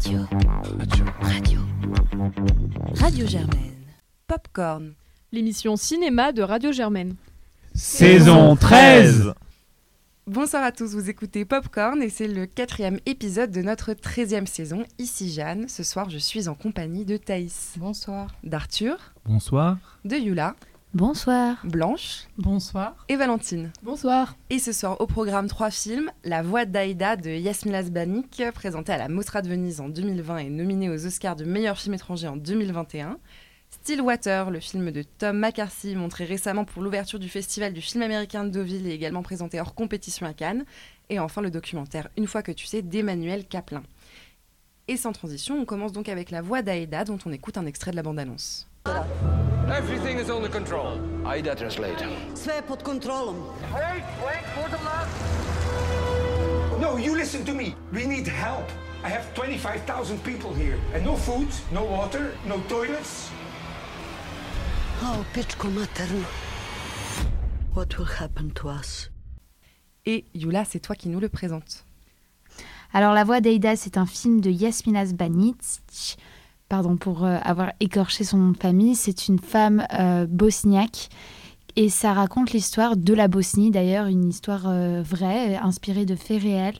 Radio. Radio. Radio. Radio Germaine. Popcorn. L'émission cinéma de Radio Germaine. Saison 13 Bonsoir à tous, vous écoutez Popcorn et c'est le quatrième épisode de notre 13e saison. Ici Jeanne, ce soir je suis en compagnie de Thaïs. Bonsoir. D'Arthur. Bonsoir. De Yula. Bonsoir. Blanche. Bonsoir. Et Valentine. Bonsoir. Et ce soir au programme trois films La voix d'Aïda de Yasmina Zbanik, présenté à la Mostra de Venise en 2020 et nominé aux Oscars de meilleur film étranger en 2021. Stillwater, le film de Tom McCarthy, montré récemment pour l'ouverture du Festival du film américain de Deauville et également présenté hors compétition à Cannes. Et enfin le documentaire Une fois que tu sais d'Emmanuel Kaplan. Et sans transition, on commence donc avec la voix d'Aïda dont on écoute un extrait de la bande-annonce. Everything is under control. Aida translate. Sve je pod kontrolom. No, you listen to me. We need help. I have 25,000 people here. And no food, no water, no toilets. Oh, pičko materno. What will happen to us? Et Yula, c'est toi qui nous le présente. Alors, La Voix d'Aïda, c'est un film de Yasmina Zbanic. Pardon pour euh, avoir écorché son nom de famille. C'est une femme euh, bosniaque. Et ça raconte l'histoire de la Bosnie, d'ailleurs, une histoire euh, vraie, inspirée de faits réels,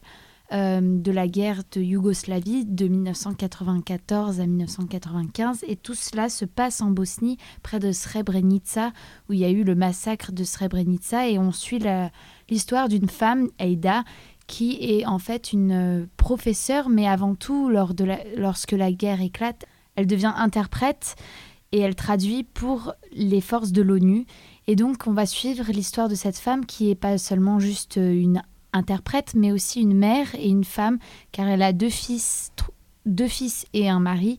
de la guerre de Yougoslavie de 1994 à 1995. Et tout cela se passe en Bosnie, près de Srebrenica, où il y a eu le massacre de Srebrenica. Et on suit l'histoire d'une femme, Aïda, qui est en fait une professeure, mais avant tout, lors de lorsque la guerre éclate, elle devient interprète et elle traduit pour les forces de l'ONU. Et donc, on va suivre l'histoire de cette femme qui n'est pas seulement juste euh, une interprète, mais aussi une mère et une femme, car elle a deux fils, deux fils et un mari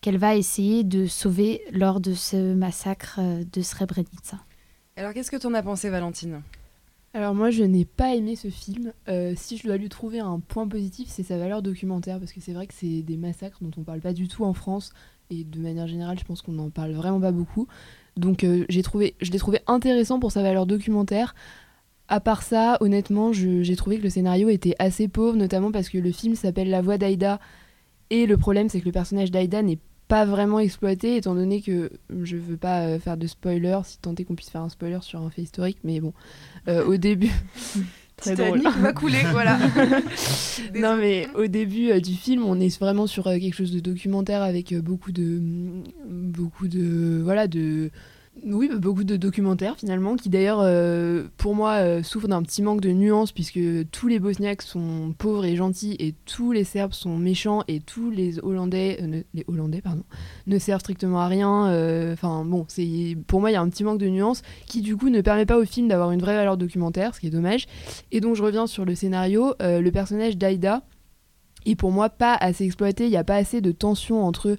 qu'elle va essayer de sauver lors de ce massacre euh, de Srebrenica. Alors qu'est-ce que t'en as pensé Valentine? Alors moi je n'ai pas aimé ce film. Euh, si je dois lui trouver un point positif, c'est sa valeur documentaire parce que c'est vrai que c'est des massacres dont on parle pas du tout en France et de manière générale, je pense qu'on n'en parle vraiment pas beaucoup. Donc euh, trouvé, je l'ai trouvé intéressant pour sa valeur documentaire. À part ça, honnêtement, j'ai trouvé que le scénario était assez pauvre, notamment parce que le film s'appelle La voix d'Aïda et le problème c'est que le personnage d'Aïda n'est pas vraiment exploité étant donné que je veux pas euh, faire de spoiler si tant est qu'on puisse faire un spoiler sur un fait historique mais bon euh, au début Très drôle. Va couler, voilà. non mais au début euh, du film on est vraiment sur euh, quelque chose de documentaire avec beaucoup de beaucoup de voilà de oui beaucoup de documentaires finalement qui d'ailleurs euh, pour moi euh, souffrent d'un petit manque de nuances puisque tous les Bosniaques sont pauvres et gentils et tous les Serbes sont méchants et tous les Hollandais euh, ne- les Hollandais pardon ne servent strictement à rien enfin bon c'est pour moi il y a un petit manque de nuances qui du coup ne permet pas au film d'avoir une vraie valeur documentaire ce qui est dommage et donc je reviens sur le scénario. Le personnage d'Aïda est pour moi pas assez exploité. Il n'y a pas assez de tension entre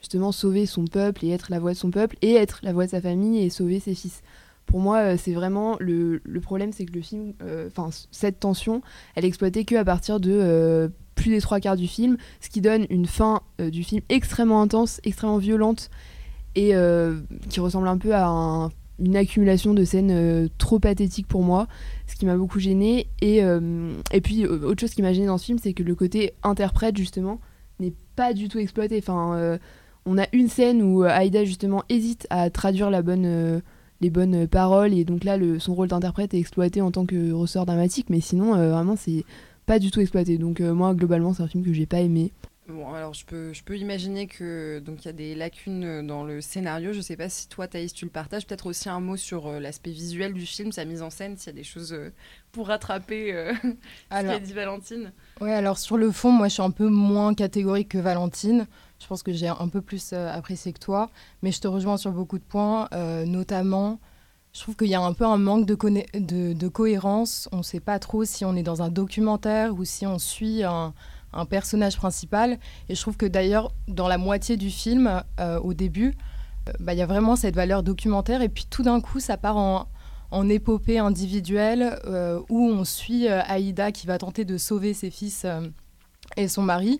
justement sauver son peuple et être la voix de son peuple et être la voix de sa famille et sauver ses fils. Pour moi, euh, c'est vraiment le, le problème, c'est que le film, euh, enfin cette tension, elle est exploitée que à partir de euh, plus des trois quarts du film, ce qui donne une fin du film extrêmement intense, extrêmement violente et qui ressemble un peu à un- une accumulation de scènes trop pathétiques pour moi ce qui m'a beaucoup gêné et, et puis autre chose qui m'a gêné dans ce film c'est que le côté interprète justement n'est pas du tout exploité enfin on a une scène où euh, Aïda justement hésite à traduire la bonne euh, les bonnes paroles et donc là le, son rôle d'interprète est exploité en tant que ressort dramatique mais sinon euh, vraiment c'est pas du tout exploité donc euh, moi globalement c'est un film que j'ai pas aimé Bon, alors je peux, je peux imaginer que donc il y a des lacunes dans le scénario. Je sais pas si toi, Thaïs, tu le partages. Peut-être aussi un mot sur euh, l'aspect visuel du film, sa mise en scène, s'il y a des choses euh, pour rattraper euh, ce Alors, qu'a dit Valentine. ouais, alors sur le fond, moi je suis un peu moins catégorique que Valentine. Je pense que j'ai un peu plus euh, apprécié que toi, mais je te rejoins sur beaucoup de points, euh, notamment. Je trouve qu'il y a un peu un manque de, cohérence. On ne sait pas trop si on est dans un documentaire ou si on suit un, personnage principal. Et je trouve que d'ailleurs, dans la moitié du film, euh, au début, bah, il y a vraiment cette valeur documentaire. Et puis tout d'un coup, ça part en, épopée individuelle où on suit Aïda qui va tenter de sauver ses fils et son mari.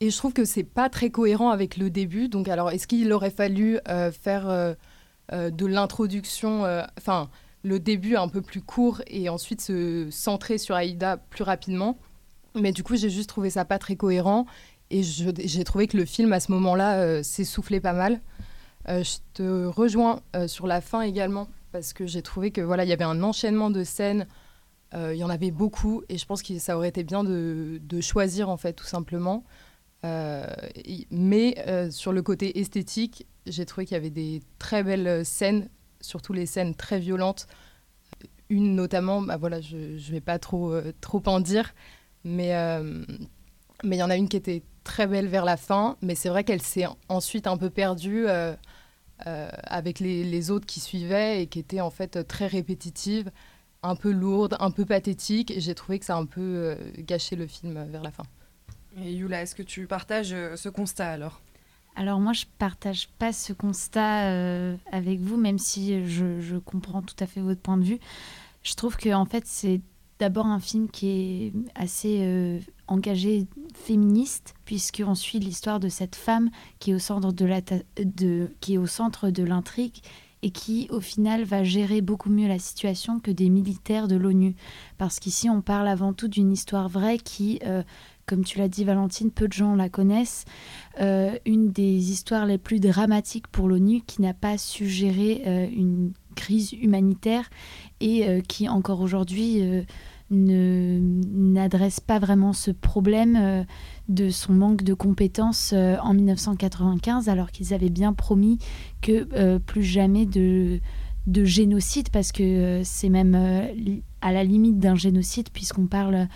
Et je trouve que c'est pas très cohérent avec le début. Donc, alors, est-ce qu'il aurait fallu euh, faire euh, euh, de l'introduction, enfin, le début un peu plus court et ensuite se centrer sur Aïda plus rapidement? Mais du coup, j'ai juste trouvé ça pas très cohérent. Et j'ai trouvé que le film, à ce moment-là, s'essoufflait pas mal. Je te rejoins sur la fin également, parce que j'ai trouvé que voilà, il y avait un enchaînement de scènes. Il y en avait beaucoup, et je pense que ça aurait été bien de choisir, en fait, tout simplement. Mais sur le côté esthétique, j'ai trouvé qu'il y avait des très belles scènes, surtout les scènes très violentes. Une notamment, bah voilà, je ne vais pas trop, trop en dire, mais mais il y en a une qui était très belle vers la fin, mais c'est vrai qu'elle s'est ensuite un peu perdue euh, euh, avec les, autres qui suivaient et qui étaient en fait très répétitives, un peu lourdes, un peu pathétiques. J'ai trouvé que ça a un peu euh, gâché le film vers la fin. Et Yula, est-ce que tu partages ce constat alors? Alors moi, je partage pas ce constat avec vous, même si je, comprends tout à fait votre point de vue. Je trouve que en fait, c'est d'abord un film qui est assez euh, engagé féministe, puisqu'on suit l'histoire de cette femme qui est au centre de, l'intrigue et qui, au final, va gérer beaucoup mieux la situation que des militaires de l'ONU. Parce qu'ici, on parle avant tout d'une histoire vraie qui, euh, comme tu l'as dit, Valentine, peu de gens la connaissent. Euh, une des histoires les plus dramatiques pour l'ONU qui n'a pas su gérer une crise humanitaire et euh, qui encore aujourd'hui euh, ne n'adresse pas vraiment ce problème euh, de son manque de compétences en 1995 alors qu'ils avaient bien promis que plus jamais de, de génocide parce que c'est même à la limite d'un génocide puisqu'on parle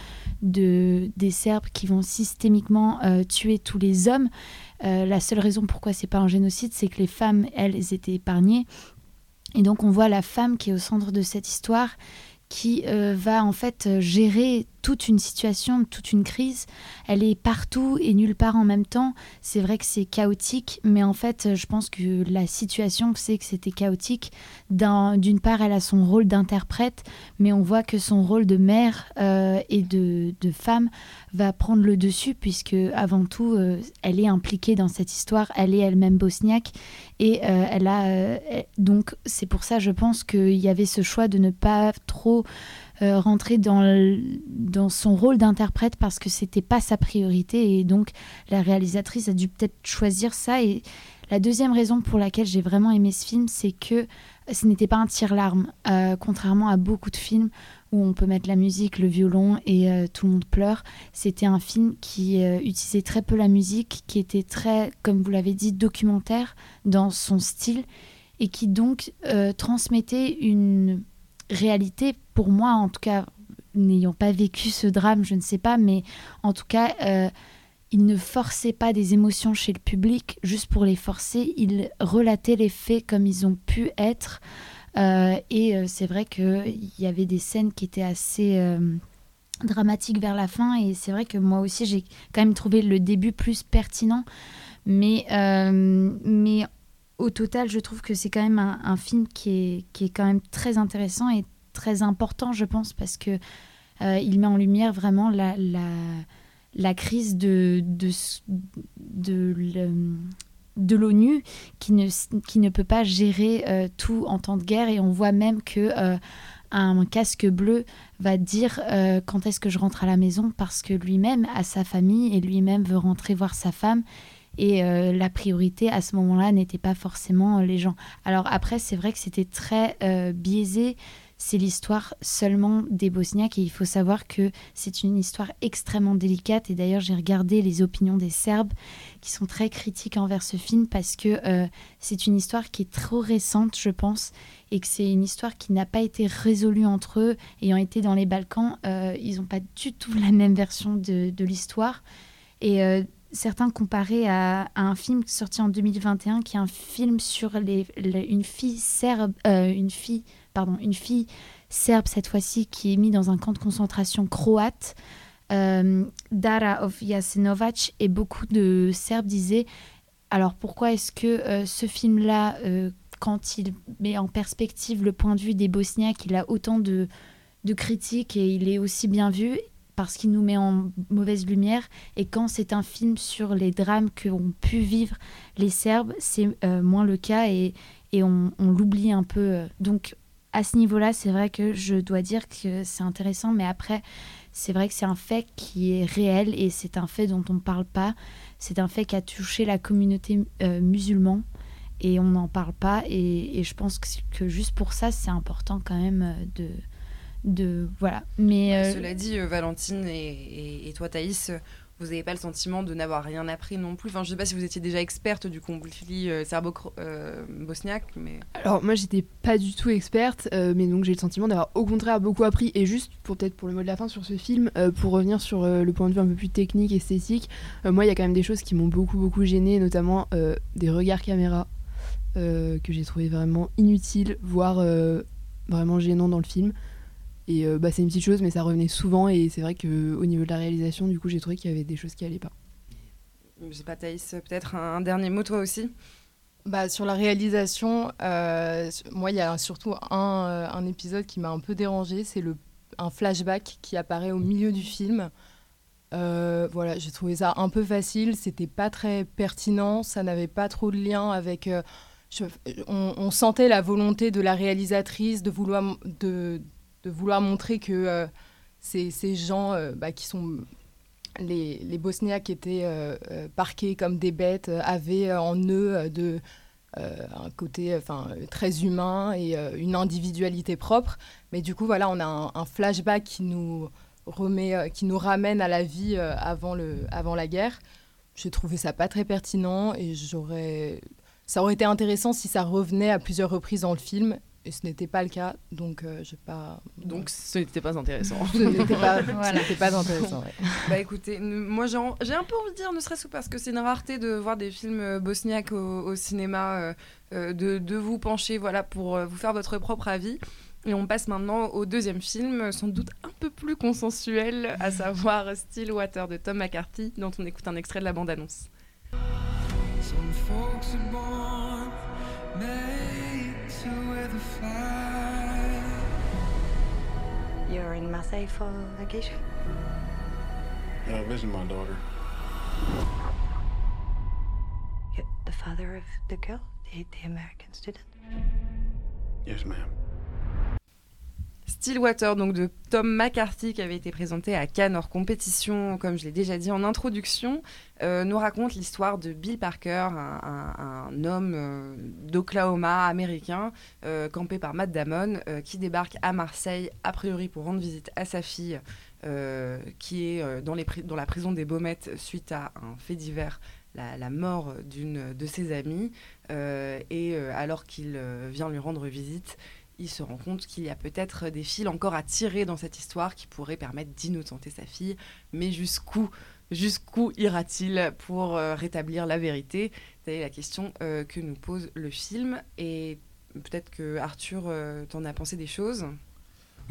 de des Serbes qui vont systémiquement tuer tous les hommes. la seule raison pourquoi c'est pas un génocide, c'est que les femmes, elles, étaient épargnées et donc on voit la femme qui est au centre de cette histoire qui euh, va en fait gérer toute une situation, toute une crise. Elle est partout et nulle part en même temps. C'est vrai que c'est chaotique, mais en fait, je pense que la situation c'est que c'était chaotique. D'une part, elle a son rôle d'interprète, mais on voit que son rôle de mère euh, et de, femme va prendre le dessus, puisque avant tout, euh, elle est impliquée dans cette histoire. Elle est elle-même bosniaque et elle a donc c'est pour ça, je pense qu'il y avait ce choix de ne pas trop euh, rentrer dans, dans son rôle d'interprète parce que c'était pas sa priorité et donc la réalisatrice a dû peut-être choisir ça et la deuxième raison pour laquelle j'ai vraiment aimé ce film c'est que ce n'était pas un tire-larme euh, contrairement à beaucoup de films où on peut mettre la musique, le violon et euh, tout le monde pleure. C'était un film qui utilisait très peu la musique, qui était très, comme vous l'avez dit, documentaire dans son style et qui donc transmettait une réalité, pour moi en tout cas, n'ayant pas vécu ce drame, je ne sais pas, mais en tout cas, euh, il ne forçait pas des émotions chez le public juste pour les forcer, il relatait les faits comme ils ont pu être. Euh, et euh, c'est vrai qu'il y avait des scènes qui étaient assez dramatiques vers la fin, et c'est vrai que moi aussi, j'ai quand même trouvé le début plus pertinent. Mais, mais au total, je trouve que c'est quand même un, film qui est, qui est quand même très intéressant très important, je pense, parce que euh, il met en lumière vraiment la, la, la crise de, de, de, de l'ONU qui ne, qui ne peut pas gérer euh, tout en temps de guerre. Et on voit même que euh, un casque bleu va dire quand est-ce que je rentre à la maison parce que lui-même a sa famille et lui-même veut rentrer voir sa femme. Et la priorité à ce moment-là n'était pas forcément les gens. Alors après, c'est vrai que c'était très biaisé. C'est l'histoire seulement des Bosniaques et il faut savoir que c'est une histoire extrêmement délicate. Et d'ailleurs, j'ai regardé les opinions des Serbes qui sont très critiques envers ce film parce que c'est une histoire qui est trop récente, je pense, et que c'est une histoire qui n'a pas été résolue entre eux. Ayant été dans les Balkans, ils n'ont pas du tout la même version de, de l'histoire. Et certains comparaient à, un film sorti en 2021 qui est un film sur les, une fille serbe, euh, une fille, pardon, une fille serbe cette fois-ci qui est mise dans un camp de concentration croate, euh, Dara of Jasenovac, et beaucoup de Serbes disaient alors pourquoi est-ce que euh, ce film-là, quand il met en perspective le point de vue des Bosniaques, il a autant de, critiques et il est aussi bien vu parce qu'il nous met en mauvaise lumière? Et quand c'est un film sur les drames qu'ont pu vivre les Serbes, c'est euh, moins le cas et, et on, l'oublie un peu. Donc à ce niveau-là, c'est vrai que je dois dire que c'est intéressant, mais après, c'est vrai que c'est un fait qui est réel et c'est un fait dont on ne parle pas. C'est un fait qui a touché la communauté euh, musulmane et on n'en parle pas. Et, je pense que, juste pour ça, c'est important quand même euh, de. de voilà. Mais, euh, Cela dit, Valentine et, et, toi, Thaïs, vous n'avez pas le sentiment de n'avoir rien appris non plus. Enfin, je ne sais pas si vous étiez déjà experte du conflit euh, serbo-bosniaque, mais... Alors, moi, j'étais pas du tout experte, euh, mais donc j'ai le sentiment d'avoir au contraire beaucoup appris. Et juste, pour peut-être pour le mot de la fin sur ce film, euh, pour revenir sur le point de vue un peu plus technique, esthétique, moi, il y a quand même des choses qui m'ont beaucoup, beaucoup gêné, notamment des regards caméra que j'ai trouvé vraiment inutiles, voire vraiment gênants dans le film. Et euh, bah, c'est une petite chose, mais ça revenait souvent. Et c'est vrai qu'au niveau de la réalisation, du coup, j'ai trouvé qu'il y avait des choses qui allaient pas. Je sais pas, Thaïs, peut-être un, dernier mot, toi aussi? Bah, sur la réalisation, euh, moi, il y a surtout un, euh, un épisode qui m'a un peu dérangé. C'est un flashback qui apparaît au milieu du film. voilà, j'ai trouvé ça un peu facile. C'était pas très pertinent. Ça n'avait pas trop de lien avec. on, on, sentait la volonté de la réalisatrice de vouloir de, de vouloir montrer que euh, ces, ces, gens euh, bah, qui sont les, les Bosniaques étaient euh, parqués comme des bêtes avaient en eux de, un côté enfin, très humain et une individualité propre. Mais du coup, voilà, on a un, flashback qui nous, remet, qui nous ramène à la vie avant, le, avant la guerre. J'ai trouvé ça pas très pertinent et j'aurais... Ça aurait été intéressant si ça revenait à plusieurs reprises dans le film et ce n'était pas le cas, donc euh, je pas. Donc ce n'était pas intéressant. ce n'était pas, voilà. pas intéressant. Ouais. Bah écoutez, moi j'ai un peu envie de dire, ne serait-ce que parce que c'est une rareté de voir des films euh, bosniaques au, cinéma, euh, de, de, vous pencher voilà pour vous faire votre propre avis. Et on passe maintenant au deuxième film, sans doute un peu plus consensuel, à savoir Stillwater de Tom McCarthy, dont on écoute un extrait de la bande-annonce. You're in Marseille for vacation? Yeah, visiting my daughter. You're the father of the girl, the, the American student? Yes, ma'am. Stillwater, donc de Tom McCarthy, qui avait été présenté à Cannes hors compétition, comme je l'ai déjà dit en introduction, euh, nous raconte l'histoire de Bill Parker, un, homme euh, d'Oklahoma américain, euh, campé par Matt Damon, qui débarque à Marseille, a priori pour rendre visite à sa fille, qui est dans, la prison des Baumettes suite à un fait divers la, mort d'une de ses amies. et alors qu'il vient lui rendre visite, il se rend compte qu'il y a peut-être des fils encore à tirer dans cette histoire qui pourraient permettre d'innocenter sa fille. Mais jusqu'où jusqu'où ira-t-il pour euh, rétablir la vérité? C'est la question euh, que nous pose le film. Et peut-être que Arthur, euh, t'en as pensé des choses?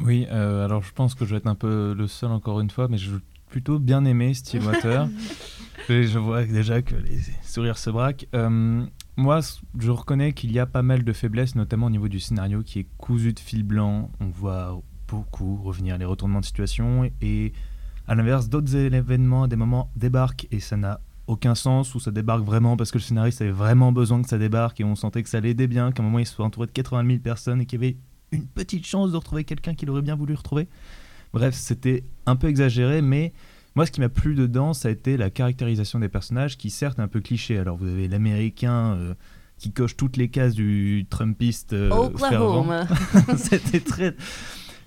Oui, alors je pense que je vais être un peu le seul encore une fois, mais je plutôt bien aimé Stillwater. je vois déjà que les sourires se braquent. Moi, je reconnais qu'il y a pas mal de faiblesses, notamment au niveau du scénario qui est cousu de fil blanc. On voit beaucoup revenir les retournements de situation et à l'inverse, d'autres événements à des moments débarquent et ça n'a aucun sens ou ça débarque vraiment parce que le scénariste avait vraiment besoin que ça débarque et on sentait que ça l'aidait bien, qu'à un moment il soit entouré de 80 000 personnes et qu'il y avait une petite chance de retrouver quelqu'un qu'il aurait bien voulu retrouver. Bref, c'était un peu exagéré, mais moi, ce qui m'a plu dedans, ça a été la caractérisation des personnages, qui certes est un peu cliché. Alors, vous avez l'américain euh, qui coche toutes les cases du Trumpiste. Euh, Oklahoma. C'était très.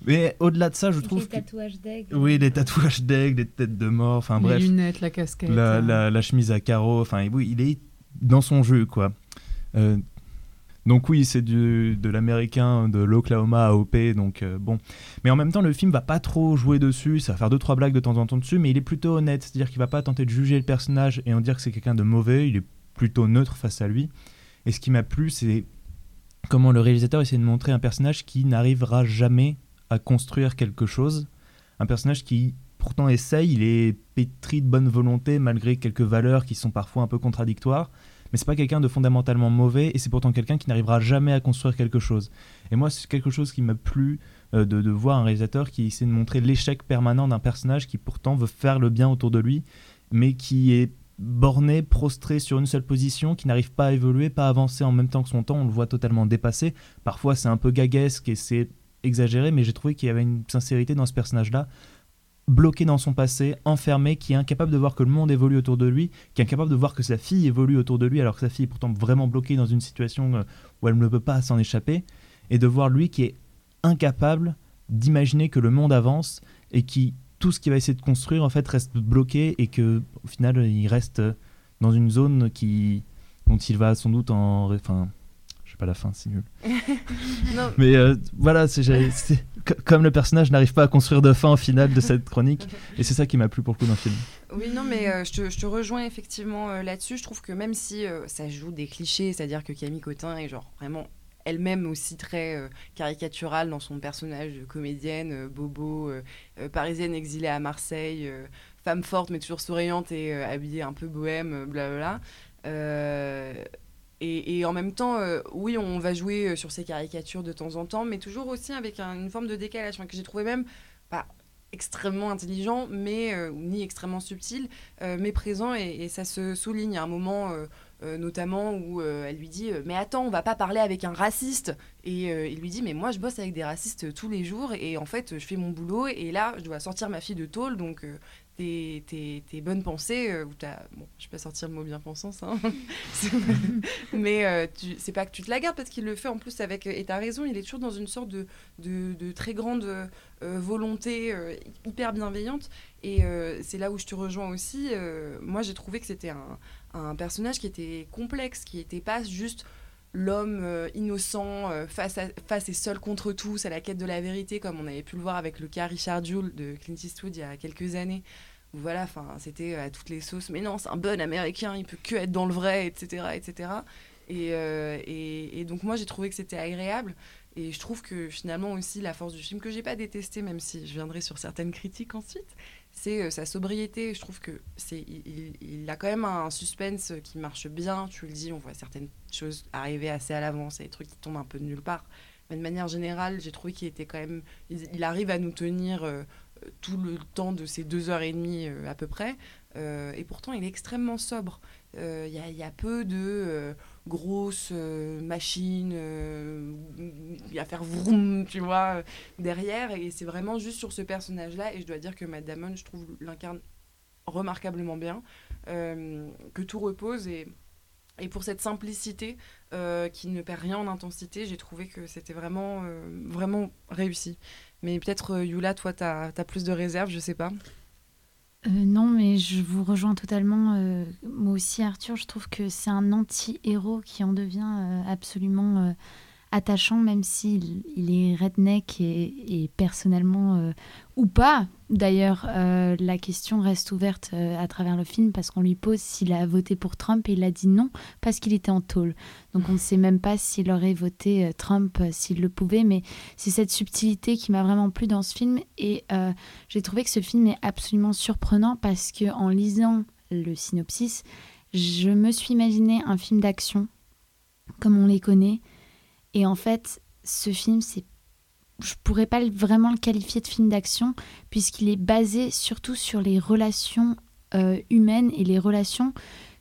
Mais au-delà de ça, je trouve. Les tatouages d'aigle. Oui, les tatouages d'aigle, les têtes de mort, enfin bref. Les lunettes, la casquette. La, la, chemise à carreaux, enfin, oui, il est dans son jeu, quoi. Euh, donc oui, c'est de l'américain de l'Oklahoma à OP, donc euh, bon. Mais en même temps, le film va pas trop jouer dessus, ça va faire deux trois blagues de temps en temps dessus, mais il est plutôt honnête, c'est-à-dire qu'il va pas tenter de juger le personnage et en dire que c'est quelqu'un de mauvais, il est plutôt neutre face à lui. Et ce qui m'a plu, c'est comment le réalisateur essaie de montrer un personnage qui n'arrivera jamais à construire quelque chose, un personnage qui pourtant essaye, il est pétri de bonne volonté malgré quelques valeurs qui sont parfois un peu contradictoires mais c'est pas quelqu'un de fondamentalement mauvais et c'est pourtant quelqu'un qui n'arrivera jamais à construire quelque chose. Et moi, c'est quelque chose qui m'a plu euh, de, voir un réalisateur qui essaie de montrer l'échec permanent d'un personnage qui pourtant veut faire le bien autour de lui, mais qui est borné, prostré sur une seule position, qui n'arrive pas à évoluer, pas à avancer en même temps que son temps, on le voit totalement dépassé. Parfois c'est un peu gaguesque et c'est exagéré, mais j'ai trouvé qu'il y avait une sincérité dans ce personnage-là bloqué dans son passé, enfermé, qui est incapable de voir que le monde évolue autour de lui, qui est incapable de voir que sa fille évolue autour de lui, alors que sa fille est pourtant vraiment bloquée dans une situation euh, où elle ne peut pas s'en échapper, et de voir lui qui est incapable d'imaginer que le monde avance et qui tout ce qu'il va essayer de construire en fait reste bloqué et que au final il reste dans une zone qui dont il va sans doute en enfin pas la fin c'est nul mais euh, voilà c'est comme le personnage n'arrive pas à construire de fin au final de cette chronique et c'est ça qui m'a plu beaucoup dans le film. Oui non mais euh, je, te, je, te, rejoins effectivement euh, là-dessus. Je trouve que même si ça joue des clichés c'est à dire que Camille Cotin est genre vraiment elle-même aussi très euh, caricaturale dans son personnage de comédienne, euh, bobo, euh, parisienne exilée à Marseille, femme forte mais toujours souriante et habillée un peu bohème, blablabla. Et, en même temps, oui, on va jouer sur ces caricatures de temps en temps, mais toujours aussi avec une forme de décalage que j'ai trouvé même pas extrêmement intelligent, mais ni extrêmement subtil, mais présent et, et, ça se souligne à un moment euh, notamment où euh, elle lui dit euh, mais attends on va pas parler avec un raciste! Et il lui dit mais moi je bosse avec des racistes tous les jours et en fait je fais mon boulot et là je dois sortir ma fille de tôle donc tes, bonnes pensées, ou t'as, bon, je peux sortir le mot bien pensant, ça, hein. mais c'est pas que tu te la gardes parce qu'il le fait en plus avec, et t'as raison, il est toujours dans une sorte de, de, de très grande volonté hyper bienveillante, et c'est là où je te rejoins aussi. moi j'ai trouvé que c'était un, un personnage qui était complexe, qui n'était pas juste l'homme euh, innocent euh, face, à, face et seul contre tous à la quête de la vérité, comme on avait pu le voir avec le cas Richard Jewell de Clint Eastwood il y a quelques années. voilà, c'était à toutes les sauces. Mais non, c'est un bon américain, il peut que être dans le vrai, etc., etc. Euh, et, et, donc moi, j'ai trouvé que c'était agréable. Et je trouve que finalement aussi la force du film que j'ai pas détesté, même si je viendrai sur certaines critiques ensuite, c'est euh, sa sobriété. Je trouve que c'est il, a quand même un suspense qui marche bien. Tu le dis, on voit certaines choses arriver assez à l'avance, des trucs qui tombent un peu de nulle part. Mais de manière générale, j'ai trouvé qu'il était quand même, il, arrive à nous tenir euh, tout le temps de ces deux heures et demie euh, à peu près. et pourtant, il est extrêmement sobre. Il y, y, a peu de grosse euh, machine euh, à faire vroom, tu vois, derrière. Et c'est vraiment juste sur ce personnage-là. Et je dois dire que Matt Damon, je trouve, l'incarne remarquablement bien. Euh, que tout repose. Et, et pour cette simplicité qui ne perd rien en intensité, j'ai trouvé que c'était vraiment, vraiment réussi. Mais peut-être, Yula, toi, tu as, plus de réserves, je sais pas. Euh, non, mais je vous rejoins totalement. Euh, moi aussi, Arthur, je trouve que c'est un anti-héros qui en devient euh, absolument attachant, même s'il il est redneck et, personnellement, euh, ou pas. D'ailleurs, euh, la question reste ouverte euh, à travers le film parce qu'on lui pose s'il a voté pour Trump et il a dit non parce qu'il était en tôle. Donc on ne sait même pas s'il aurait voté Trump s'il le pouvait, mais c'est cette subtilité qui m'a vraiment plu dans ce film et j'ai trouvé que ce film est absolument surprenant parce que en lisant le synopsis, je me suis imaginé un film d'action comme on les connaît et en fait, ce film, c'est je pourrais pas vraiment le qualifier de film d'action puisqu'il est basé surtout sur les relations euh, humaines et les relations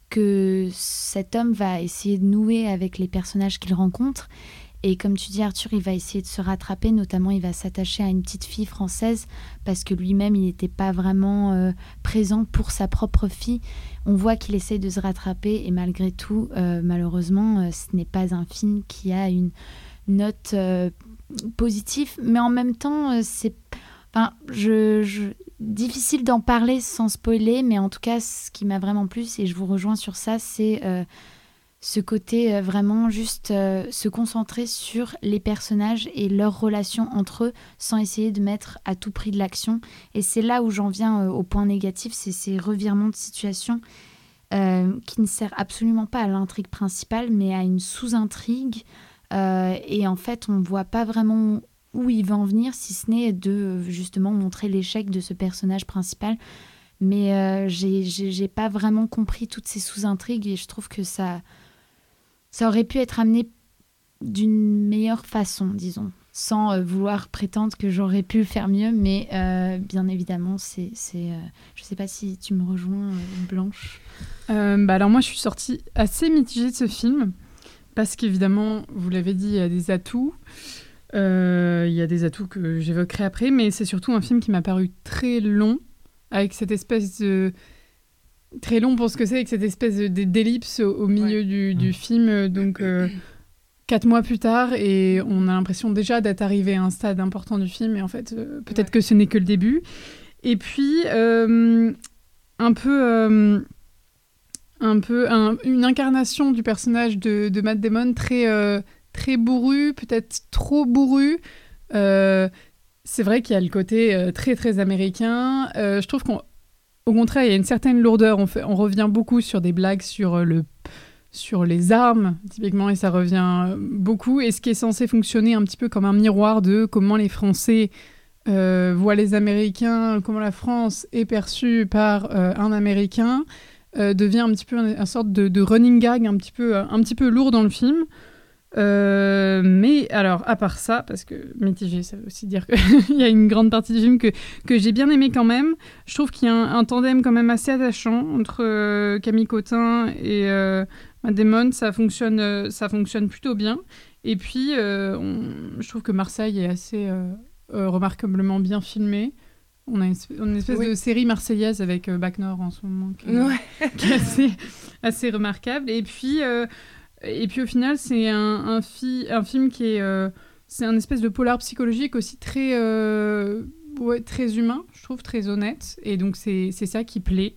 que cet homme va essayer de nouer avec les personnages qu'il rencontre. Et comme tu dis Arthur, il va essayer de se rattraper, notamment il va s'attacher à une petite fille française parce que lui-même il n'était pas vraiment euh, présent pour sa propre fille. On voit qu'il essaye de se rattraper et malgré tout, euh, malheureusement, euh, ce n'est pas un film qui a une note positive, mais en même temps, c'est Enfin, je, difficile d'en parler sans spoiler, mais en tout cas, ce qui m'a vraiment plu, et je vous rejoins sur ça, c'est ce côté euh, vraiment juste euh, se concentrer sur les personnages et leurs relations entre eux sans essayer de mettre à tout prix de l'action. Et c'est là où j'en viens euh, au point négatif, c'est ces revirements de situation qui ne servent absolument pas à l'intrigue principale, mais à une sous-intrigue. et en fait, on ne voit pas vraiment où il va en venir, si ce n'est de justement montrer l'échec de ce personnage principal. Mais j'ai pas vraiment compris toutes ces sous-intrigues et je trouve que ça, ça aurait pu être amené d'une meilleure façon, disons, sans euh, vouloir prétendre que j'aurais pu faire mieux, mais euh, bien évidemment, c'est, c'est, euh, je ne sais pas si tu me rejoins, Blanche. bah alors moi, je suis sortie assez mitigée de ce film, parce qu'évidemment, vous l'avez dit, il y a des atouts. Il y a des atouts que j'évoquerai après, mais c'est surtout un film qui m'a paru très long, avec cette espèce de très long pour ce que c'est, avec cette espèce de- d'ellipse au, milieu du, du film. Donc, euh, quatre mois plus tard, et on a l'impression déjà d'être arrivé à un stade important du film, et en fait, euh, peut-être que ce n'est que le début. Et puis, euh, un peu. euh, un peu un- une incarnation du personnage de, de Matt Damon très, euh, très bourru, peut-être trop bourru. Euh, c'est vrai qu'il y a le côté euh, très très américain. Euh, je trouve qu'au contraire, il y a une certaine lourdeur. On, revient beaucoup sur des blagues sur, euh, sur les armes, typiquement, et ça revient beaucoup. Et ce qui est censé fonctionner un petit peu comme un miroir de comment les Français euh, voient les Américains, comment la France est perçue par euh, un Américain, devient un petit peu un, un sorte de, running gag un petit peu lourd dans le film. Euh, mais alors, à part ça, parce que mitigé, ça veut aussi dire qu'il y a une grande partie du film que, que j'ai bien aimé quand même. Je trouve qu'il y a un, un tandem quand même assez attachant entre euh, Camille Cotin et euh, Damon. Ça fonctionne, euh, ça fonctionne plutôt bien. Et puis, on- je trouve que Marseille est assez remarquablement bien filmé. On a une, espèce- une espèce Oui. de série marseillaise avec Bac Nord en ce moment qui, Ouais. qui est assez, assez remarquable. Et puis, et puis au final, c'est un, un, fi- un film qui est. euh, c'est un espèce de polar psychologique aussi très, euh, ouais, très humain, je trouve, très honnête. Et donc, c'est ça qui plaît.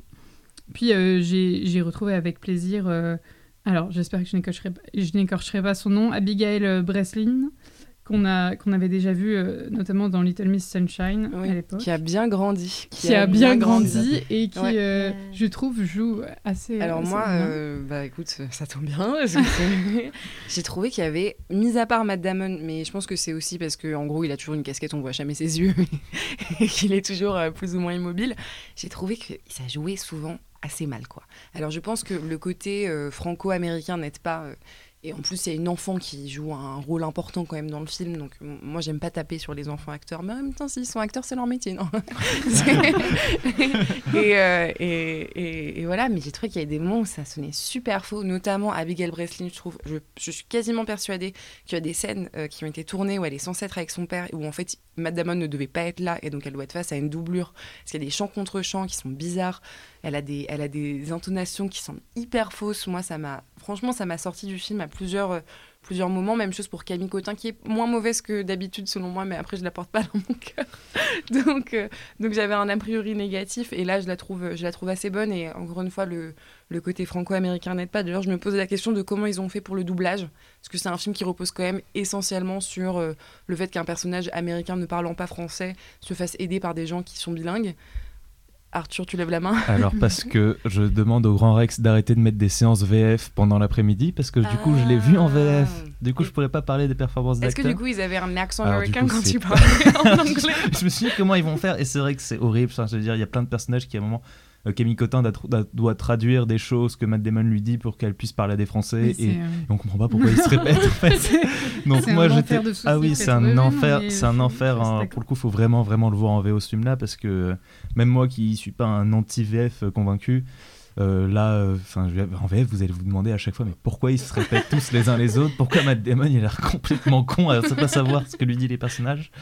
Puis, euh, j'ai retrouvé avec plaisir. euh, alors, j'espère que je n'écorcherai pas- son nom, Abigail Breslin, qu'on a qu'on avait déjà vu euh, notamment dans Little Miss Sunshine Oui, à l'époque. qui a bien grandi. Qui, a bien grandi et qui, Ouais. euh, je trouve, joue assez. Alors assez moi, euh, bah écoute, ça tombe bien. J'ai trouvé qu'il y avait, mis à part Matt Damon, mais je pense que c'est aussi parce que en gros, il a toujours une casquette, on voit jamais ses yeux, et qu'il est toujours euh, plus ou moins immobile. J'ai trouvé que ça jouait souvent assez mal, quoi. Alors je pense que le côté euh, franco-américain n'aide pas. Et en plus, il y a une enfant qui joue un rôle important quand même dans le film. Donc, moi, j'aime pas taper sur les enfants acteurs. Mais en même temps, s'ils sont acteurs, c'est leur métier, non et, euh, et, et- et voilà, mais j'ai trouvé qu'il y avait des moments où ça sonnait super faux, notamment Abigail Breslin, je trouve. Je, je suis quasiment persuadée qu'il y a des scènes euh, qui ont été tournées où elle est censée être avec son père, où en fait, Matt Damon ne devait pas être là, et donc elle doit être face à une doublure. Parce qu'il y a des chants contre chants qui sont bizarres. Elle a des, elle a des intonations qui semblent hyper fausses. Moi, ça m'a, franchement, ça m'a sorti du film à plusieurs, euh, plusieurs moments. Même chose pour Camille Cotin, qui est moins mauvaise que d'habitude selon moi, mais après je la porte pas dans mon cœur. donc, euh, donc j'avais un a priori négatif, et là je la trouve, je la trouve assez bonne. Et encore une fois, le, le côté franco-américain n'aide pas. D'ailleurs, je me posais la question de comment ils ont fait pour le doublage, parce que c'est un film qui repose quand même essentiellement sur euh, le fait qu'un personnage américain ne parlant pas français se fasse aider par des gens qui sont bilingues. Arthur, tu lèves la main Alors parce que je demande au Grand Rex d'arrêter de mettre des séances VF pendant l'après-midi parce que du coup je l'ai vu en VF. Du coup je pourrais pas parler des performances Est-ce d'acteurs. que du coup ils avaient un accent Alors, américain coup, quand pas- parlais en anglais je me suis dit comment ils vont faire? Et c'est vrai que c'est horrible. Enfin, je veux dire, il y a plein de personnages qui à un moment. Euh, Camille Cotin doit, traduire des choses que Matt Damon lui dit pour qu'elle puisse parler à des Français et, euh, et on comprend pas pourquoi il se répète en fait. Donc moi j'étais ah oui c'est un enfer c'est un enfer hein. pour le coup faut vraiment vraiment le voir en VO ce film là parce que euh, même moi qui suis pas un anti VF convaincu euh, là, enfin, en VF, vous allez vous demander à chaque fois, mais pourquoi ils se répètent tous les uns les autres? Pourquoi Matt Damon il a l'air complètement con à ne pas savoir ce que lui dit les personnages?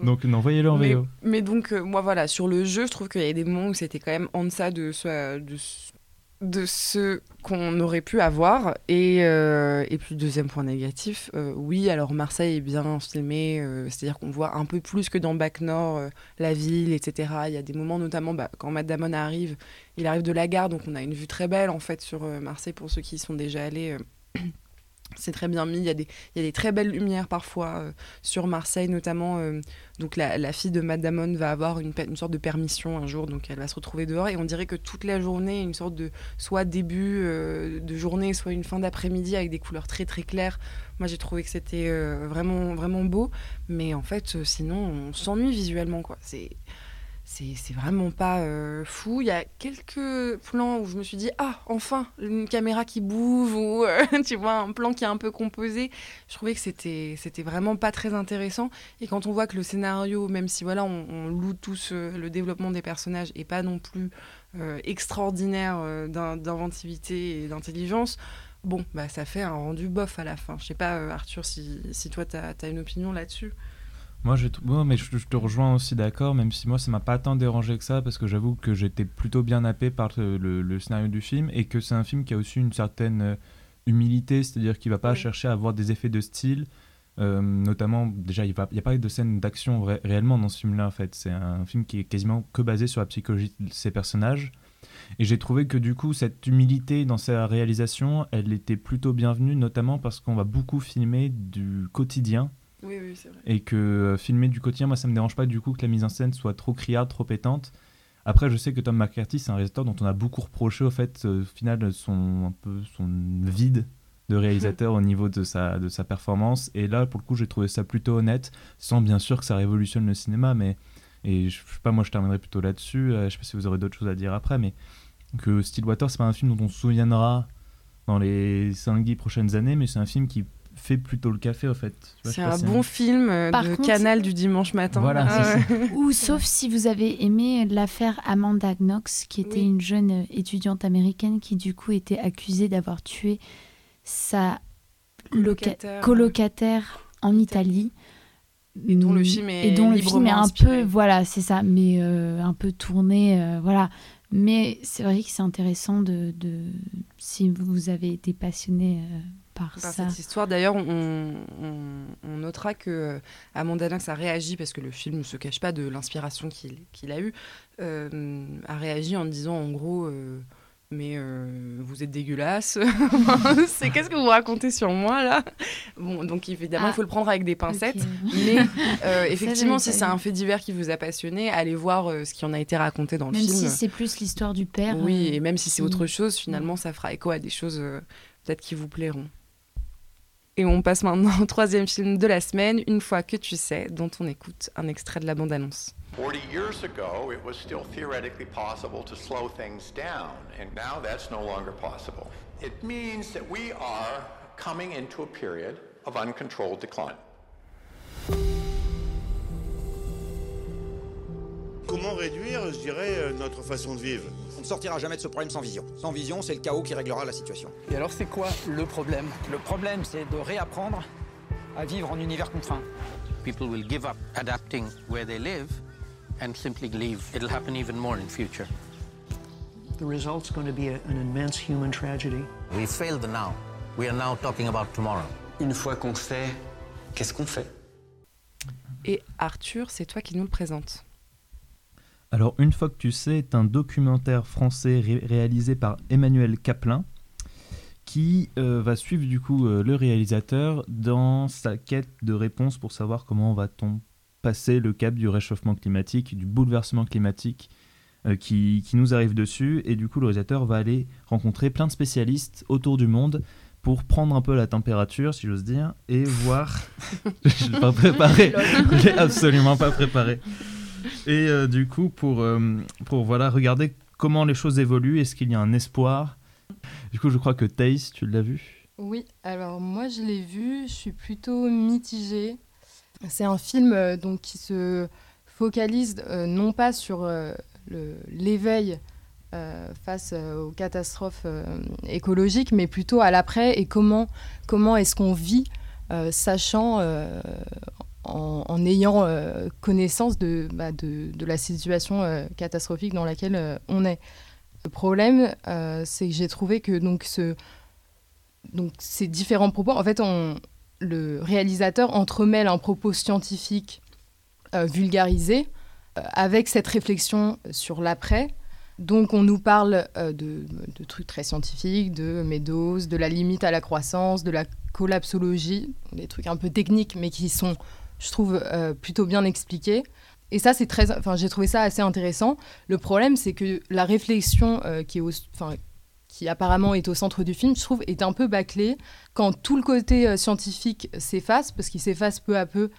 Donc, non, voyez-le en mais, VO. mais donc, euh, moi voilà, sur le jeu, je trouve qu'il y a des moments où c'était quand même en deçà de ce, de, ce- de ce qu'on aurait pu avoir. Et, euh, et puis, deuxième point négatif, euh, oui, alors Marseille est bien filmé, c'est-à-dire qu'on voit un peu plus que dans Bac Nord la ville, etc. Il y a des moments, notamment bah, quand Matt Damon arrive, il arrive de la gare, donc on a une vue très belle en fait sur Marseille pour ceux qui y sont déjà allés. C'est très bien mis. Il y, a des, il y a des très belles lumières parfois euh, sur Marseille, notamment. euh, donc la, fille de Matt Damon va avoir une, sorte de permission un jour, donc elle va se retrouver dehors et on dirait que toute la journée, une sorte de soit début euh, de journée, soit une fin d'après-midi avec des couleurs très très claires. Moi j'ai trouvé que c'était vraiment vraiment beau, mais en fait sinon on s'ennuie visuellement quoi. C'est c'est vraiment pas euh, fou. Il y a quelques plans où je me suis dit ah enfin une caméra qui bouge ou euh, tu vois un plan qui est un peu composé. Je trouvais que c'était vraiment pas très intéressant. Et quand on voit que le scénario, même si voilà on, loue tous euh, le développement des personnages et pas non plus extraordinaire d'in- d'inventivité et d'intelligence. bon, bah, ça fait un rendu bof à la fin. Je sais pas, Arthur, si, si toi, tu as, une opinion là-dessus. Moi, je, mais je, te rejoins aussi d'accord, même si moi, ça m'a pas tant dérangé que ça, parce que j'avoue que j'étais plutôt bien happé par le, scénario du film, et que c'est un film qui a aussi une certaine euh, humilité, c'est-à-dire qu'il va pas chercher à avoir des effets de style, euh, notamment, déjà, il n'y a pas de scène d'action réellement dans ce film-là, en fait. C'est un film qui est quasiment que basé sur la psychologie de ses personnages. Et j'ai trouvé que du coup, cette humilité dans sa réalisation, elle était plutôt bienvenue, notamment parce qu'on va beaucoup filmer du quotidien. Oui, oui, c'est vrai. Et que euh, filmer du quotidien, moi, ça me dérange pas du coup que la mise en scène soit trop criarde, trop pétante. Après, je sais que Tom McCarthy, c'est un réalisateur dont on a beaucoup reproché, au fait, euh, au final, son, un peu, son vide de réalisateur au niveau de sa, de sa performance. Et là, pour le coup, j'ai trouvé ça plutôt honnête, sans bien sûr que ça révolutionne le cinéma, mais et je, sais pas, moi je terminerai plutôt là-dessus. Euh, je sais pas si vous aurez d'autres choses à dire après, mais que Stillwater, c'est pas un film dont on se souviendra dans les 5-10 prochaines années, mais c'est un film qui fait plutôt le café au fait. C'est un bon film euh, de canal du dimanche matin. Voilà, ah Ou sauf si vous avez aimé l'affaire Amanda Knox, qui était une jeune étudiante américaine qui du coup était accusée d'avoir tué sa colocataire, en Italie. Et dont le film est, et dont le film est un peu, voilà, c'est ça, mais euh, un peu tourné, euh, voilà. Mais c'est vrai que c'est intéressant de, de, si vous avez été passionné euh, par, par, ça. cette histoire. D'ailleurs, on, on, notera que Amanda Lynx a réagi parce que le film ne se cache pas de l'inspiration qu'il a eue, a réagi en disant en gros mais euh, vous êtes dégueulasse. c'est qu'est-ce que vous racontez sur moi là? Bon, donc évidemment, il ah, faut le prendre avec des pincettes. Mais euh, effectivement, si c'est un fait divers qui vous a passionné, allez voir euh, ce qui en a été raconté dans le film. Même si c'est plus l'histoire du père. Oui, et même si c'est autre chose, finalement, ça fera écho à des choses peut-être qui vous plairont. Et on passe maintenant au troisième film de la semaine, Une fois que tu sais, dont on écoute un extrait de la bande-annonce. 40 years ago, it was still theoretically possible to slow things down, and now that's no longer possible. It means that we are coming into a period of uncontrolled decline. Comment réduire, je dirais, euh, notre façon de vivre? On ne sortira jamais de ce problème sans vision. Sans vision, c'est le chaos qui réglera la situation. Et alors, c'est quoi le problème? Le problème, c'est de réapprendre à vivre en univers contraint. People will give up adapting where they live and simply leave. It'll happen even more in future. The result's going to be a, an immense human tragedy. We failed now. We are now talking about tomorrow. Une fois qu'on sait, qu'est-ce qu'on fait? Et Arthur, c'est toi qui nous le présente. Alors, Une fois que tu sais est un documentaire français ré réalisé par Emmanuel Caplin qui euh, va suivre du coup euh, le réalisateur dans sa quête de réponse pour savoir comment va-t-on passer le cap du réchauffement climatique, du bouleversement climatique euh, qui, qui, nous arrive dessus. Et du coup, le réalisateur va aller rencontrer plein de spécialistes autour du monde pour prendre un peu la température, si j'ose dire, et voir. je n'ai pas préparé. je l'ai absolument pas préparé. Et euh, du coup, pour, euh, pour voilà, regarder comment les choses évoluent, est-ce qu'il y a un espoir? Du coup, je crois que Thaïs, tu l'as vu? Oui, alors moi je l'ai vu, je suis plutôt mitigée. C'est un film euh, donc, qui se focalise non pas sur l'éveil face aux catastrophes écologiques, mais plutôt à l'après et comment, comment est-ce qu'on vit, sachant, en, ayant connaissance de, bah, de, de, la situation catastrophique dans laquelle on est. Le problème, c'est que j'ai trouvé que donc, ce, donc, ces différents propos, en fait, on, le réalisateur entremêle un propos scientifique euh, vulgarisé euh, avec cette réflexion sur l'après. Donc on nous parle euh, de, trucs très scientifiques, de médose, de la limite à la croissance, de la collapsologie, des trucs un peu techniques mais qui sont, je trouve, plutôt bien expliqués. Et ça, c'est très, enfin, j'ai trouvé ça assez intéressant. Le problème, c'est que la réflexion qui est, enfin, qui apparemment est au centre du film, je trouve, est un peu bâclé quand tout le côté euh, scientifique s'efface, parce qu'il s'efface peu à peu,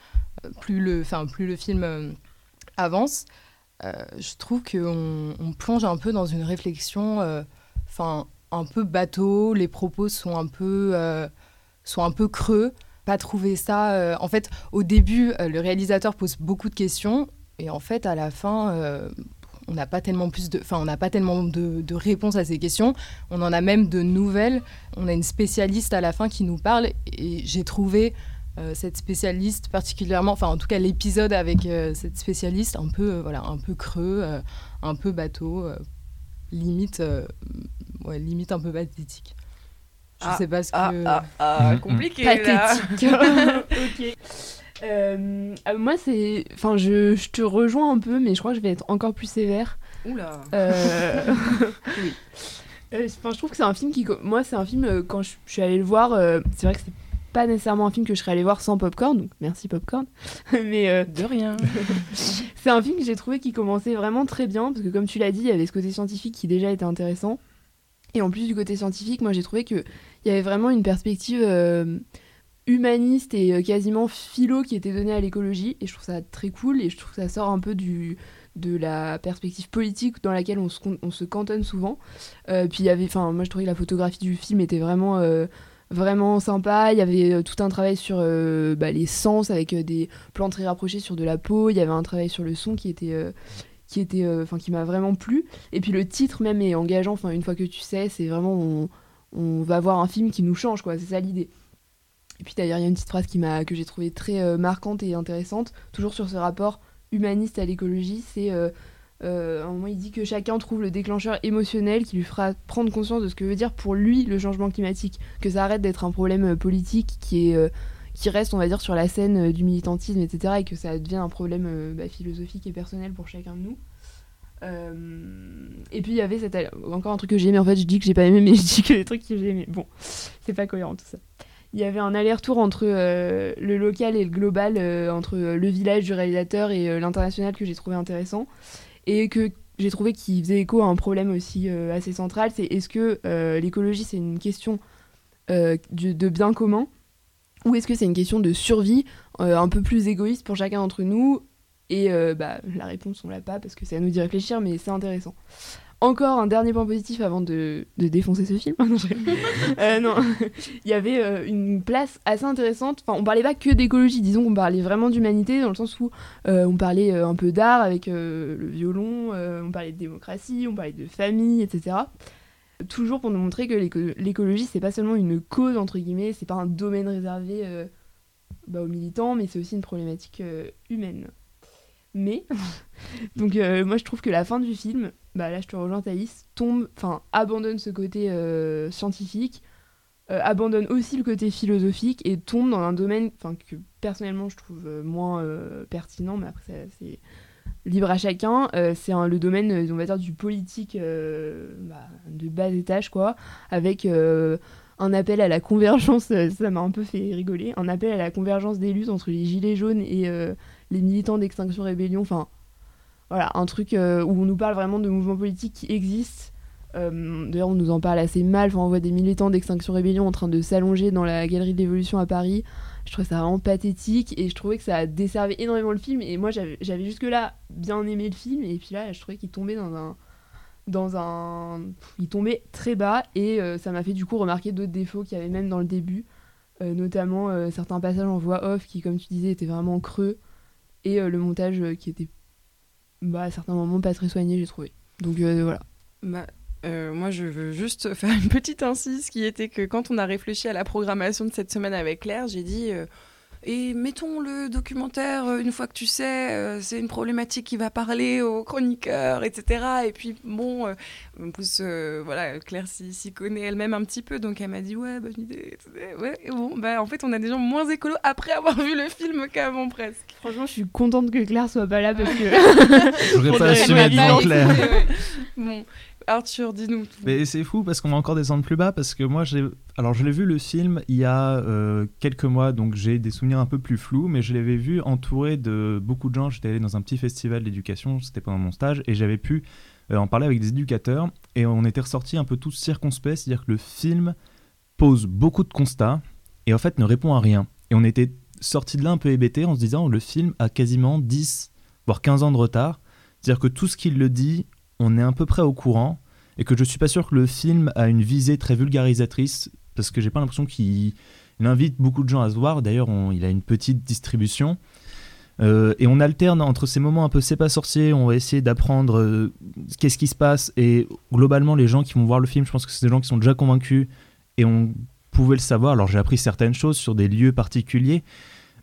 euh, plus, le, plus le film euh, avance. je trouve qu'on on plonge un peu dans une réflexion enfin un peu bateau, les propos sont un peu, sont un peu creux. Pas trouver ça. en fait, au début, le réalisateur pose beaucoup de questions, et en fait, à la fin, on n'a pas tellement plus de, enfin, on n'a pas tellement de, réponses à ces questions. On en a même de nouvelles. On a une spécialiste à la fin qui nous parle et j'ai trouvé euh, cette spécialiste particulièrement, enfin en tout cas l'épisode avec euh, cette spécialiste un peu, euh, voilà, un peu creux, euh, un peu bateau, euh, limite, euh, limite un peu pathétique. Je Ah, sais pas ce que. ah, ah, ah, compliqué. Pathétique. ok. Euh, euh, moi, c'est. Enfin, je, je te rejoins un peu, mais je crois que je vais être encore plus sévère. Oula. Euh, oui. Euh, Enfin, je trouve que c'est un film qui. Moi, c'est un film, euh, quand je, je suis allée le voir, euh, c'est vrai que c'est pas nécessairement un film que je serais allée voir sans popcorn, donc merci popcorn. mais. euh, De rien. c'est un film que j'ai trouvé qui commençait vraiment très bien, parce que comme tu l'as dit, il y avait ce côté scientifique qui déjà était intéressant. Et en plus du côté scientifique, moi j'ai trouvé qu'il y avait vraiment une perspective euh, humaniste et euh, quasiment philo qui était donnée à l'écologie. Et je trouve ça très cool, et je trouve que ça sort un peu du, de la perspective politique dans laquelle on se, on se cantonne souvent. Euh, puis il y avait, enfin moi je trouvais que la photographie du film était vraiment... vraiment sympa. Il y avait tout un travail sur bah, les sens avec des plans très rapprochés sur de la peau. Il y avait un travail sur le son qui était, qui euh, qui m'a vraiment plu. Et puis le titre même est engageant. Enfin une fois que tu sais, c'est vraiment on, va voir un film qui nous change quoi. C'est ça l'idée. Et puis d'ailleurs il y a une petite phrase qui m'a que j'ai trouvé très euh, marquante et intéressante. Toujours sur ce rapport humaniste à l'écologie, c'est euh, il dit que chacun trouve le déclencheur émotionnel qui lui fera prendre conscience de ce que veut dire pour lui le changement climatique, que ça arrête d'être un problème politique qui est qui reste, on va dire, sur la scène euh, du militantisme, etc., et que ça devient un problème euh, bah, philosophique et personnel pour chacun de nous. Euh, et puis il y avait cette encore un truc que j'ai aimé. En fait, je dis que j'ai pas aimé, mais je dis que les trucs que j'ai aimé. Bon, c'est pas cohérent tout ça. Il y avait un aller-retour entre le local et le global, entre le village du réalisateur et l'international que j'ai trouvé intéressant et que j'ai trouvé qu'il faisait écho à un problème aussi assez central. C'est est-ce que l'écologie c'est une question de bien commun ou est-ce que c'est une question de survie euh, un peu plus égoïste pour chacun d'entre nous Et euh, bah, la réponse, on l'a pas parce que c'est à nous d'y réfléchir, mais c'est intéressant. Encore un dernier point positif avant de, de défoncer ce film. Euh, non, il y avait une place assez intéressante. Enfin, on parlait pas que d'écologie, disons qu'on parlait vraiment d'humanité dans le sens où on parlait un peu d'art avec le violon, on parlait de démocratie, on parlait de famille, etc. Toujours pour nous montrer que l'éco- l'écologie c'est pas seulement une cause entre guillemets, c'est pas un domaine réservé euh, bah, aux militants, mais c'est aussi une problématique euh, humaine. Mais donc euh, moi je trouve que la fin du film, bah là je te rejoins Thaïs, tombe, enfin abandonne ce côté scientifique, abandonne aussi le côté philosophique et tombe dans un domaine, que personnellement je trouve moins pertinent, mais après c'est libre à chacun. Euh, c'est le domaine, euh, on va dire, du politique euh, bah, de bas étage quoi, avec un appel à la convergence, ça m'a un peu fait rigoler, un appel à la convergence des luttes entre les gilets jaunes et les militants d'Extinction Rébellion, enfin voilà, un truc où on nous parle vraiment de mouvements politiques qui existent. D'ailleurs, on nous en parle assez mal. On voit des militants d'Extinction Rébellion en train de s'allonger dans la galerie de l'Évolution à Paris. Je trouvais ça vraiment pathétique et je trouvais que ça a desservi énormément le film. Et moi, j'avais jusque-là bien aimé le film. Et puis là, je trouvais qu'il tombait dans un. Dans un... Il tombait très bas et euh, ça m'a fait du coup remarquer d'autres défauts qu'il y avait même dans le début. Euh, notamment euh, certains passages en voix off qui, comme tu disais, étaient vraiment creux. Et le montage qui était bah, à certains moments pas très soigné, j'ai trouvé. Donc voilà. Euh, moi, je veux juste faire une petite incise qui était que quand on a réfléchi à la programmation de cette semaine avec Claire, j'ai dit euh, et mettons le documentaire euh, une fois que tu sais, euh, c'est une problématique qui va parler aux chroniqueurs, etc. Et puis bon, euh, en plus, euh, voilà, Claire s'y connaît elle-même un petit peu, donc elle m'a dit ouais, bonne idée. Ouais, et bon, bah en fait, on a des gens moins écolos après avoir vu le film qu'avant presque. Franchement, je suis contente que Claire soit pas là parce que. J'aurais pas assumé. Claire. Bon, Arthur, dis-nous. Mais c'est fou parce qu'on va encore descendre plus bas parce que moi j'ai alors je l'ai vu le film il y a euh, quelques mois donc j'ai des souvenirs un peu plus flous mais je l'avais vu entouré de beaucoup de gens. J'étais allé dans un petit festival d'éducation c'était pendant mon stage et j'avais pu euh, en parler avec des éducateurs et on était ressortis un peu tous circonspects c'est-à-dire que le film pose beaucoup de constats et en fait ne répond à rien. Et on était sortis de là un peu hébétés en se disant le film a quasiment 10 voire 15 ans de retard. C'est-à-dire que tout ce qu'il le dit on est à peu près au courant et que je suis pas sûr que le film a une visée très vulgarisatrice parce que j'ai pas l'impression qu'il il invite beaucoup de gens à se voir. D'ailleurs, il a une petite distribution. Euh, et on alterne entre ces moments un peu c'est pas sorcier, on va essayer d'apprendre euh, qu'est-ce qui se passe. Et globalement, les gens qui vont voir le film, je pense que c'est des gens qui sont déjà convaincus et on pouvait le savoir. Alors j'ai appris certaines choses sur des lieux particuliers,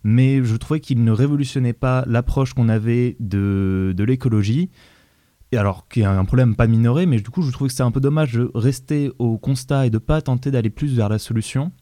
mais je trouvais qu'il ne révolutionnait pas l'approche qu'on avait de, de l'écologie. Et alors, qui est un problème pas minoré, mais du coup, je trouvais que c'est un peu dommage de rester au constat et de pas tenter d'aller plus vers la solution.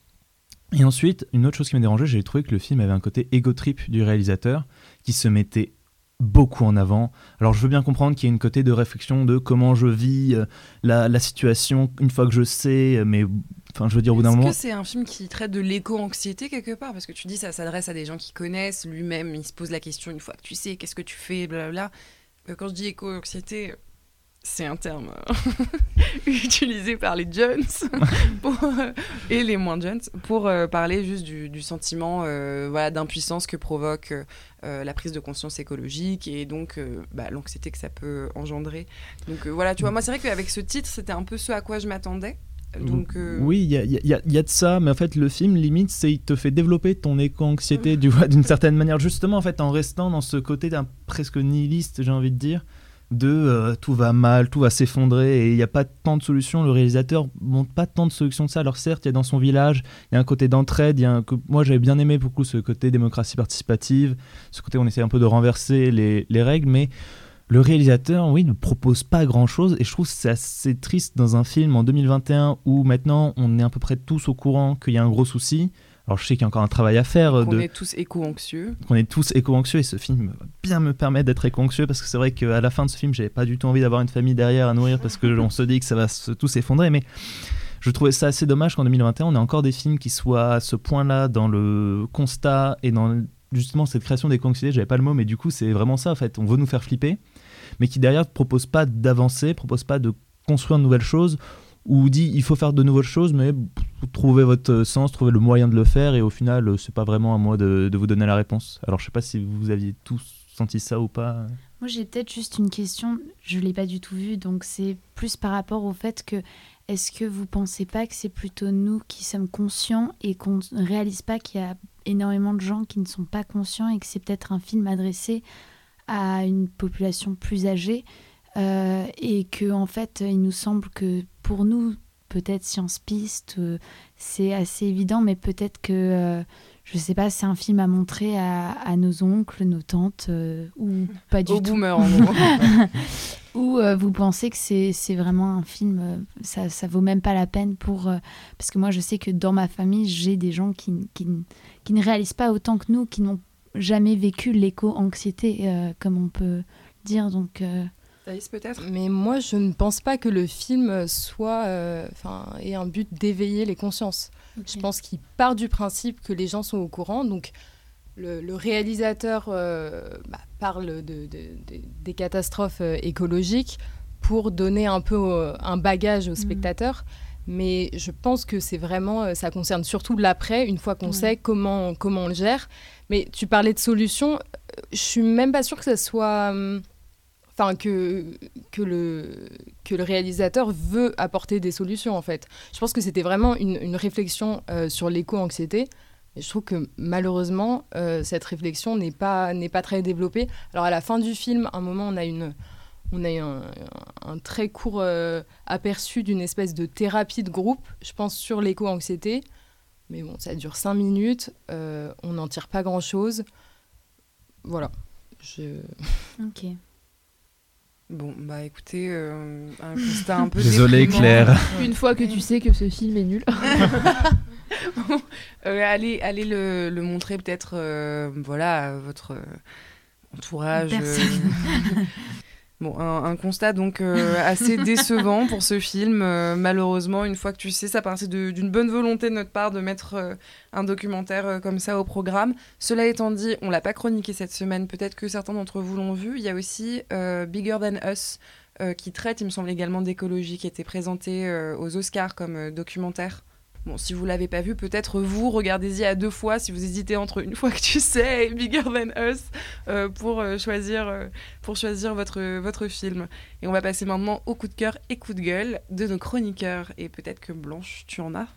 Et ensuite, une autre chose qui m'a dérangé, j'ai trouvé que le film avait un côté ego trip du réalisateur qui se mettait beaucoup en avant. Alors je veux bien comprendre qu'il y a une côté de réflexion de comment je vis euh, la, la, situation une fois que je sais, mais enfin je veux dire au bout d'un moment. Est-ce que c'est un film qui traite de l'éco-anxiété quelque part? Parce que tu dis ça s'adresse à des gens qui connaissent, lui-même il se pose la question une fois que tu sais qu'est-ce que tu fais, blablabla. Euh, quand je dis éco-anxiété, c'est un terme utilisé par les jeunes euh, et les moins jeunes pour euh, parler juste du, du sentiment euh, voilà, d'impuissance que provoque euh, la prise de conscience écologique et donc euh, bah, l'anxiété que ça peut engendrer. Donc euh, voilà, tu vois, moi c'est vrai qu'avec ce titre, c'était un peu ce à quoi je m'attendais. Donc, euh, Oui, il y a, y a- y a de ça, mais en fait, le film, limite, c'est il te fait développer ton éco-anxiété du- d'une certaine manière, justement, en fait, en restant dans ce côté d'un presque nihiliste, j'ai envie de dire, de euh, tout va mal, tout va s'effondrer, et il n'y a pas tant de solutions. Le réalisateur montre pas tant de solutions que ça. Alors, certes, il y a dans son village, il y a un côté d'entraide, il y a un co- moi j'avais bien aimé beaucoup ce côté démocratie participative, ce côté où on essaie un peu de renverser les, les règles, mais le réalisateur, oui, ne propose pas grand-chose et je trouve c'est assez triste dans un film en 2021 où maintenant on est à peu près tous au courant qu'il y a un gros souci. Alors je sais qu'il y a encore un travail à faire. euh, qu'on de... est tous éco-anxieux. qu'on est tous éco-anxieux et ce film va bien me permettre d'être éco-anxieux parce que c'est vrai qu'à la fin de ce film, j'avais pas du tout envie d'avoir une famille derrière à nourrir parce que on se dit que ça va se, tout s'effondrer. Mais je trouvais ça assez dommage qu'en 2021, on ait encore des films qui soient à ce point-là dans le constat et dans justement cette création d'éco-anxiété. J'avais pas le mot, mais du coup, c'est vraiment ça en fait. On veut nous faire flipper, mais qui derrière propose pas d'avancer, propose pas de construire de nouvelles choses ou dit il faut faire de nouvelles choses, mais trouvez votre sens, trouvez le moyen de le faire, et au final, euh, c'est pas vraiment à moi de, vous donner la réponse. Alors, je sais pas si vous aviez tous senti ça ou pas. Moi, j'ai peut-être juste une question. Je l'ai pas du tout vue, donc c'est plus par rapport au fait que est-ce que vous pensez pas que c'est plutôt nous qui sommes conscients et qu'on ne réalise pas qu'il y a énormément de gens qui ne sont pas conscients et que c'est peut-être un film adressé à une population plus âgée euh, et que en fait, il nous semble que pour nous, peut-être Science Piste, euh, c'est assez évident, mais peut-être que euh, je sais pas, c'est un film à montrer à, à nos oncles, nos tantes, euh, ou pas du tout. boomers, en gros. ou vous pensez que c'est vraiment un film, ça, ça vaut même pas la peine pour... parce que moi, je sais que dans ma famille, j'ai des gens qui, qui, qui ne réalisent pas autant que nous, qui n'ont jamais vécu l'éco-anxiété, euh, comme on peut dire. Donc, euh, Thaïs, peut-être? Mais moi, je ne pense pas que le film soit, euh, enfin, ait un but d'éveiller les consciences. Je pense qu'il part du principe que les gens sont au courant. Donc, le, le réalisateur euh, bah, parle de, de- de- des catastrophes euh, écologiques pour donner un peu euh, un bagage aux spectateurs. Mais je pense que c'est vraiment, euh, ça concerne surtout l'après, une fois qu'on Ouais. sait comment, comment on le gère. Mais tu parlais de solutions, euh, je suis même pas sûre que ça soit. hum, Enfin, que, que, le, que le réalisateur veut apporter des solutions, en fait. Je pense que c'était vraiment une, une réflexion euh, sur l'éco-anxiété. Je trouve que malheureusement, euh, cette réflexion n'est pas, n'est pas très développée. Alors, à la fin du film, à un moment, on a, une, on a eu un, un- un très court euh, aperçu d'une espèce de thérapie de groupe, je pense, sur l'éco-anxiété. Mais bon, ça dure cinq minutes, euh, on n'en tire pas grand-chose. Voilà. Je... ok. Bon, bah écoutez, euh, un constat un peu Désolé, déprimant. Claire. Une fois que tu sais que ce film est nul. Euh, allez, allez le, le montrer peut-être, euh, voilà, à votre entourage. euh. Personne. Bon, un, un constat donc euh, assez décevant pour ce film. Euh, malheureusement, une fois que tu sais, ça partait d'une bonne volonté de notre part de mettre euh, un documentaire comme ça au programme. Cela étant dit, on l'a pas chroniqué cette semaine. Peut-être que certains d'entre vous l'ont vu. Il y a aussi Bigger Than Us qui traite, il me semble également d'écologie, qui été présenté aux Oscars comme documentaire. Bon, si vous l'avez pas vu, peut-être vous, regardez-y à deux fois si vous hésitez entre une fois que tu sais et Bigger Than Us euh, pour, euh, choisir, euh, pour choisir votre, votre film. Et on va passer maintenant au coup de cœur et coup de gueule de nos chroniqueurs. Et peut-être que Blanche, tu en as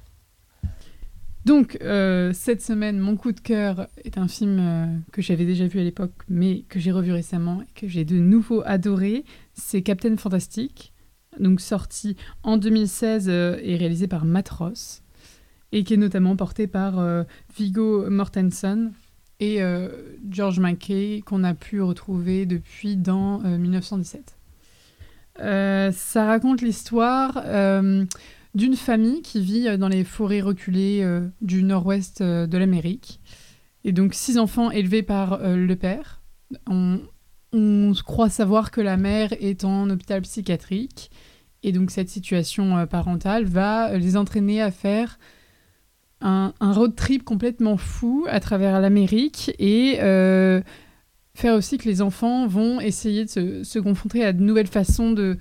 Donc, cette semaine, mon coup de cœur est un film que j'avais déjà vu à l'époque, mais que j'ai revu récemment et que j'ai de nouveau adoré. C'est Captain Fantastic, donc sorti en 2016 euh, et réalisé par Matt Ross, et qui est notamment porté par Viggo Mortensen et George Mackay, qu'on a pu retrouver depuis dans 1917. ça raconte l'histoire d'une famille qui vit euh, dans les forêts reculées euh, du nord-ouest euh, de l'Amérique. Et donc six enfants élevés par le père. On, croit savoir que la mère est en hôpital psychiatrique. Et donc cette situation parentale va les entraîner à faire un, road trip complètement fou à travers l'Amérique et faire aussi que les enfants vont essayer de se, se confronter à de nouvelles façons de,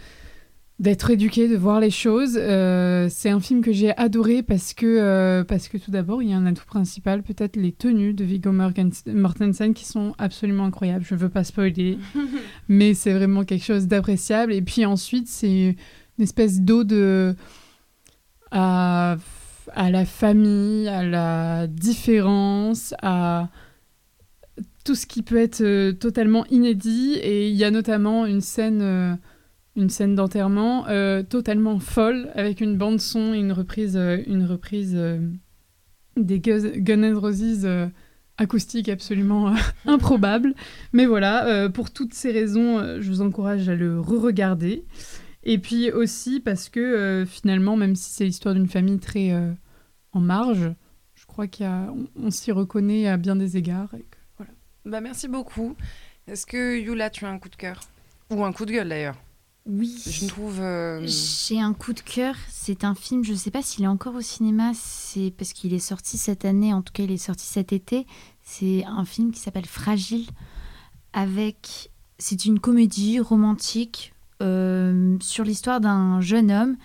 d'être éduqué, de voir les choses. Euh, c'est un film que j'ai adoré parce que, euh, parce que tout d'abord, il y a un atout principal, peut-être les tenues de Viggo Mortensen qui sont absolument incroyables. Je ne veux pas spoiler, mais c'est vraiment quelque chose d'appréciable. Et puis ensuite, c'est une espèce d'ode à, à la famille, à la différence, à tout ce qui peut être euh, totalement inédit. Et il y a notamment une scène une scène d'enterrement euh, totalement folle avec une bande son et une reprise, euh, une reprise euh, des Gun N' Roses acoustique absolument improbable. Mais voilà, pour toutes ces raisons, je vous encourage à le re-regarder. Et puis aussi parce que finalement, même si c'est l'histoire d'une famille très en marge, je crois qu'on on, s'y reconnaît à bien des égards. Et voilà. Bah merci beaucoup. Est-ce que Yula, tu as un coup de cœur? Ou un coup de gueule d'ailleurs oui. Je trouve. Euh, J'ai un coup de cœur. C'est un film, je ne sais pas s'il est encore au cinéma, c'est parce qu'il est sorti cette année, en tout cas il est sorti cet été. C'est un film qui s'appelle Fragile. Avec. C'est une comédie romantique euh, sur l'histoire d'un jeune homme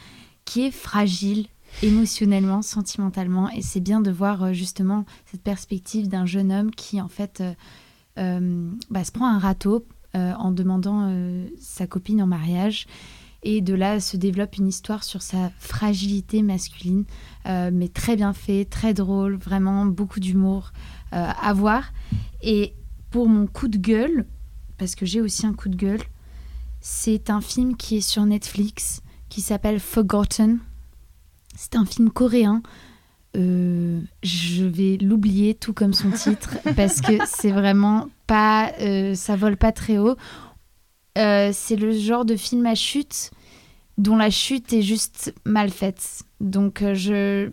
qui est fragile émotionnellement, sentimentalement. Et c'est bien de voir euh, justement cette perspective d'un jeune homme qui en fait bah, se prend un râteau euh, en demandant euh, sa copine en mariage. Et de là se développe une histoire sur sa fragilité masculine, euh, mais très bien fait, très drôle, vraiment beaucoup d'humour à voir. Et pour mon coup de gueule, parce que j'ai aussi un coup de gueule, c'est un film qui est sur Netflix, qui s'appelle Forgotten. C'est un film coréen euh, je vais l'oublier tout comme son titre parce que c'est vraiment pas, euh, ça vole pas très haut. Euh, c'est le genre de film à chute dont la chute est juste mal faite. Donc je,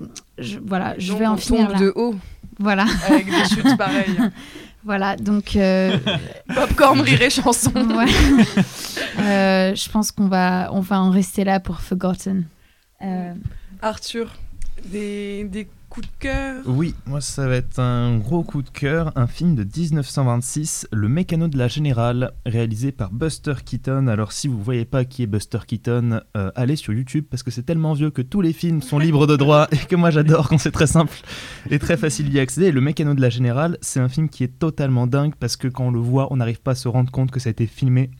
voilà, je vais en finir là. de haut. Voilà. Avec des chutes pareilles. Voilà, donc. Popcorn, rire et chanson. je pense qu'on va, on va en rester là pour Forgotten. Arthur, des, des de cœur Oui, moi ça va être un gros coup de cœur, un film de 1926, Le mécano de la générale, réalisé par Buster Keaton. Alors si vous voyez pas qui est Buster Keaton, euh, allez sur YouTube parce que c'est tellement vieux que tous les films sont libres de droit et que moi j'adore quand c'est très simple et très facile d'y accéder. le mécano de la générale, c'est un film qui est totalement dingue parce que quand on le voit, on n'arrive pas à se rendre compte que ça a été filmé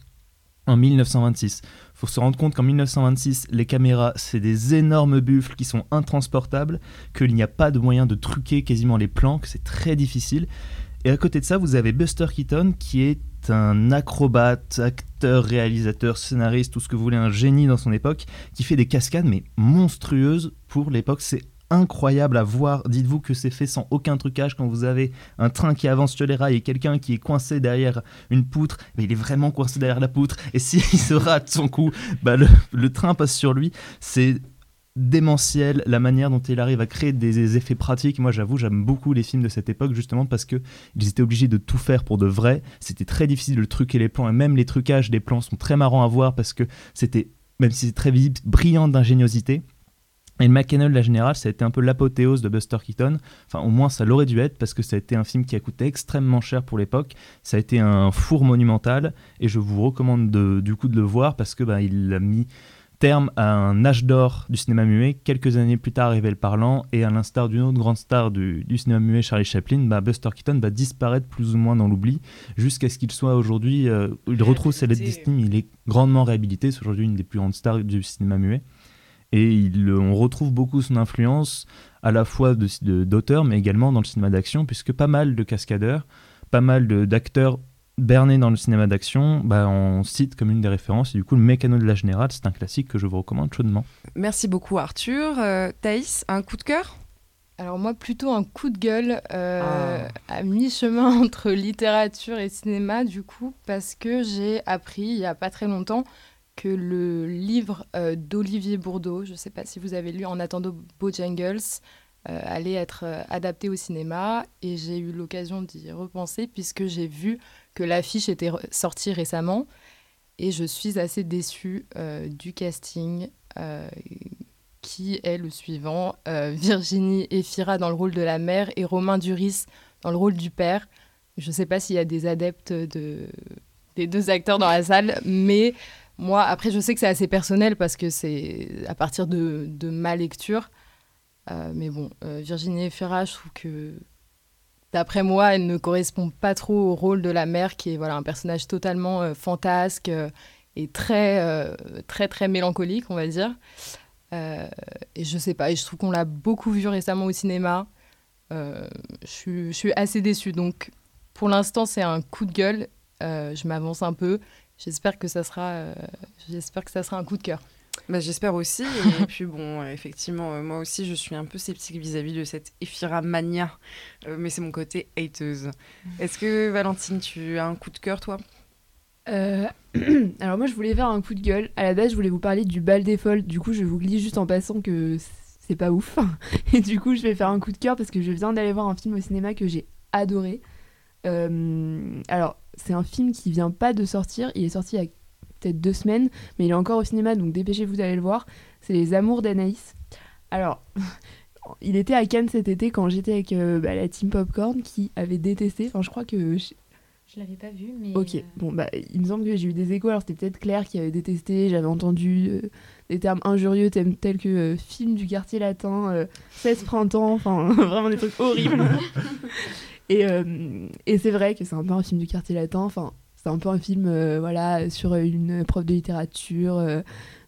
en 1926 faut se rendre compte qu'en 1926, les caméras, c'est des énormes buffles qui sont intransportables, qu'il n'y a pas de moyen de truquer quasiment les plans, que c'est très difficile. Et à côté de ça, vous avez Buster Keaton qui est un acrobate, acteur, réalisateur, scénariste, tout ce que vous voulez, un génie dans son époque, qui fait des cascades mais monstrueuses pour l'époque. C'est incroyable à voir. Dites-vous que c'est fait sans aucun trucage quand vous avez un train qui avance sur les rails et quelqu'un qui est coincé derrière une poutre, mais il est vraiment coincé derrière la poutre. Et s'il se rate son coup, bah le, train passe sur lui. C'est démentiel la manière dont il arrive à créer des effets pratiques. Moi, j'avoue, j'aime beaucoup les films de cette époque justement parce que ils étaient obligés de tout faire pour de vrai. C'était très difficile de truquer les plans et même les trucages des plans sont très marrants à voir parce que c'était, même si c'est très visible, brillant d'ingéniosité. Et le McKenna de la Générale, ça a été un peu l'apothéose de Buster Keaton. Enfin, au moins, ça l'aurait dû être parce que ça a été un film qui a coûté extrêmement cher pour l'époque. Ça a été un four monumental et je vous recommande du coup de le voir parce que bah, il a mis terme à un âge d'or du cinéma muet. Quelques années plus tard arrivait le parlant et à l'instar d'une autre grande star du, cinéma muet, Charlie Chaplin, bah, Buster Keaton va disparaître plus ou moins dans l'oubli jusqu'à ce qu'il soit aujourd'hui. Euh, il retrouve ses lettres d'estime, il est grandement réhabilité. C'est aujourd'hui une des plus grandes stars du cinéma muet. Et il, on retrouve beaucoup son influence à la fois d'auteur, mais également dans le cinéma d'action, puisque pas mal de cascadeurs, pas mal d'acteurs bernés dans le cinéma d'action, bah, on cite comme une des références. Et du coup, le Mécano de la Générale, c'est un classique que je vous recommande chaudement. Merci beaucoup, Arthur. Euh, Thaïs, un coup de cœur? Alors moi plutôt un coup de gueule euh, ah. à mi-chemin entre littérature et cinéma du coup parce que j'ai appris il y a pas très longtemps que le livre euh, d'Olivier Bourdeau, je ne sais pas si vous avez lu En attendant Bojangles, euh, allait être euh, adapté au cinéma et j'ai eu l'occasion d'y repenser puisque j'ai vu que l'affiche était sortie récemment et je suis assez déçue du casting qui est le suivant Virginie Efira dans le rôle de la mère et Romain Duris dans le rôle du père. Je ne sais pas s'il y a des adeptes de, des deux acteurs dans la salle, mais moi, après, je sais que c'est assez personnel parce que c'est à partir de, ma lecture. Euh, mais bon, euh, Virginie Efira, je trouve que d'après moi, elle ne correspond pas trop au rôle de la mère, qui est voilà, un personnage totalement euh, fantasque et très, très, très mélancolique, on va dire. et je sais pas, et je trouve qu'on l'a beaucoup vu récemment au cinéma. je, je suis assez déçue. Donc, pour l'instant, c'est un coup de gueule. je m'avance un peu. J'espère que ça sera, euh, j'espère que ça sera un coup de cœur. Bah, J'espère aussi. Et puis bon, effectivement, euh, moi aussi, je suis un peu sceptique vis-à-vis de cette Ephira mania. Euh, mais c'est mon côté hateuse. Est-ce que Valentine, tu as un coup de cœur, toi? Alors moi, je voulais faire un coup de gueule. À la base, je voulais vous parler du bal des folles. Du coup, je vous glisse juste en passant que c'est pas ouf. Et du coup, je vais faire un coup de cœur parce que je viens d'aller voir un film au cinéma que j'ai adoré. Alors, c'est un film qui vient pas de sortir. Il est sorti il y a peut-être deux semaines, mais il est encore au cinéma, donc dépêchez-vous d'aller le voir. C'est Les Amours d'Anaïs. Alors, il était à Cannes cet été quand j'étais avec euh, bah, la team Popcorn qui avait détesté. Enfin, je crois que. Je, l'avais pas vu, mais. Ok, euh, bon, bah, il me semble que j'ai eu des échos. Alors, c'était peut-être Claire qui avait détesté. J'avais entendu euh, des termes injurieux tels que film du quartier latin, 16 printemps, enfin, vraiment des trucs horribles. Et, euh, et c'est vrai que c'est un peu un film du quartier latin. Enfin, c'est un peu un film euh, voilà, sur une prof de littérature. Euh.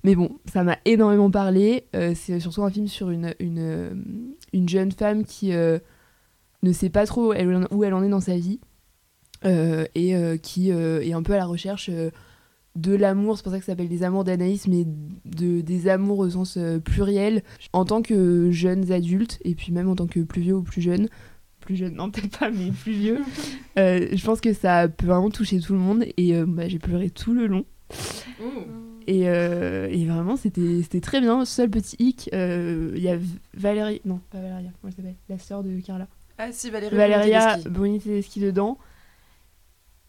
mais bon, ça m'a énormément parlé. c'est surtout un film sur une, une, une jeune femme qui ne sait pas trop où elle en est dans sa vie. et qui est un peu à la recherche de l'amour, c'est pour ça que ça s'appelle des amours d'Anaïs, mais de, des amours au sens pluriel, en tant que jeunes adultes, et puis même en tant que plus vieux ou plus jeunes, plus jeune, non peut-être pas, mais plus vieux. Euh, je pense que ça peut vraiment toucher tout le monde et euh, bah, j'ai pleuré tout le long. Et, euh, et, vraiment, c'était très bien. Seul petit hic, il y a Valérie, non, pas Valéria, comment elle s'appelle? La sœur de Carla. Ah si, Valérie Valéria Boniteski dedans.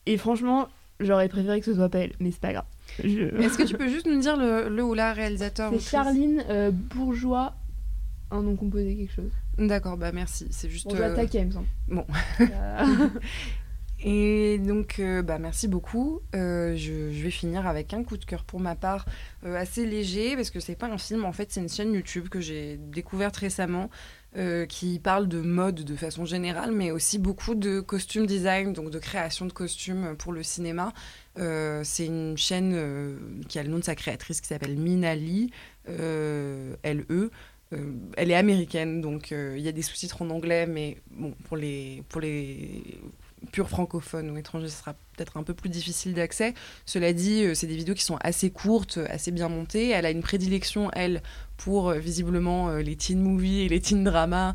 Et franchement, j'aurais préféré que ce soit pas elle, mais c'est pas grave. Est-ce que tu peux juste nous dire le, le ou la réalisateur C'est Charline Bourgeois, un nom composé, quelque chose. D'accord, bah merci. C'est juste. On va attaquer, il me semble. Bon. Et donc, euh, bah, merci beaucoup. Euh, je, vais finir avec un coup de cœur pour ma part, euh, assez léger, parce que c'est pas un film, en fait, c'est une chaîne YouTube que j'ai découverte récemment, qui parle de mode de façon générale, mais aussi beaucoup de costume design, donc de création de costumes pour le cinéma. c'est une chaîne qui a le nom de sa créatrice qui s'appelle Minali, LE. Euh, elle est américaine, donc euh, il y a des sous-titres en anglais, mais bon, pour les, pour purs francophones ou étrangers, ce sera peut-être un peu plus difficile d'accès. Cela dit, euh, c'est des vidéos qui sont assez courtes, assez bien montées. Elle a une prédilection, elle, pour visiblement les teen movies et les teen dramas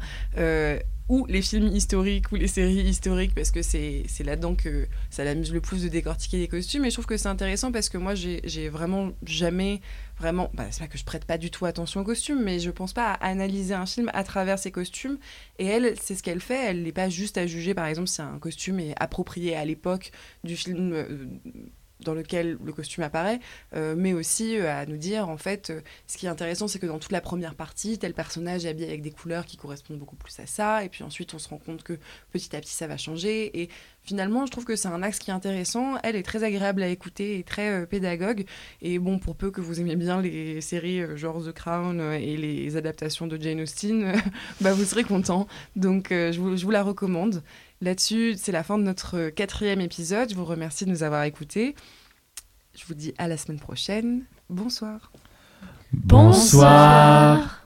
ou les films historiques ou les séries historiques parce que c'est là-dedans que ça l'amuse le plus de décortiquer les costumes. Et je trouve que c'est intéressant parce que moi j'ai vraiment jamais vraiment bah, c'est pas que je prête pas du tout attention aux costumes mais je pense pas à analyser un film à travers ses costumes. Et elle c'est ce qu'elle fait. Elle n'est pas juste à juger par exemple si un costume est approprié à l'époque du film euh, dans lequel le costume apparaît, euh, mais aussi euh, à nous dire, en fait, euh, ce qui est intéressant, c'est que dans toute la première partie, tel personnage est habillé avec des couleurs qui correspondent beaucoup plus à ça, et puis ensuite on se rend compte que petit à petit ça va changer, et finalement je trouve que c'est un axe qui est intéressant, elle est très agréable à écouter et très pédagogue, et bon, pour peu que vous aimiez bien les séries genre The Crown et les adaptations de Jane Austen, bah vous serez content, donc je vous, je vous la recommande. Là-dessus, c'est la fin de notre quatrième épisode. Je vous remercie de nous avoir écoutés. Je vous dis à la semaine prochaine. Bonsoir. Bonsoir.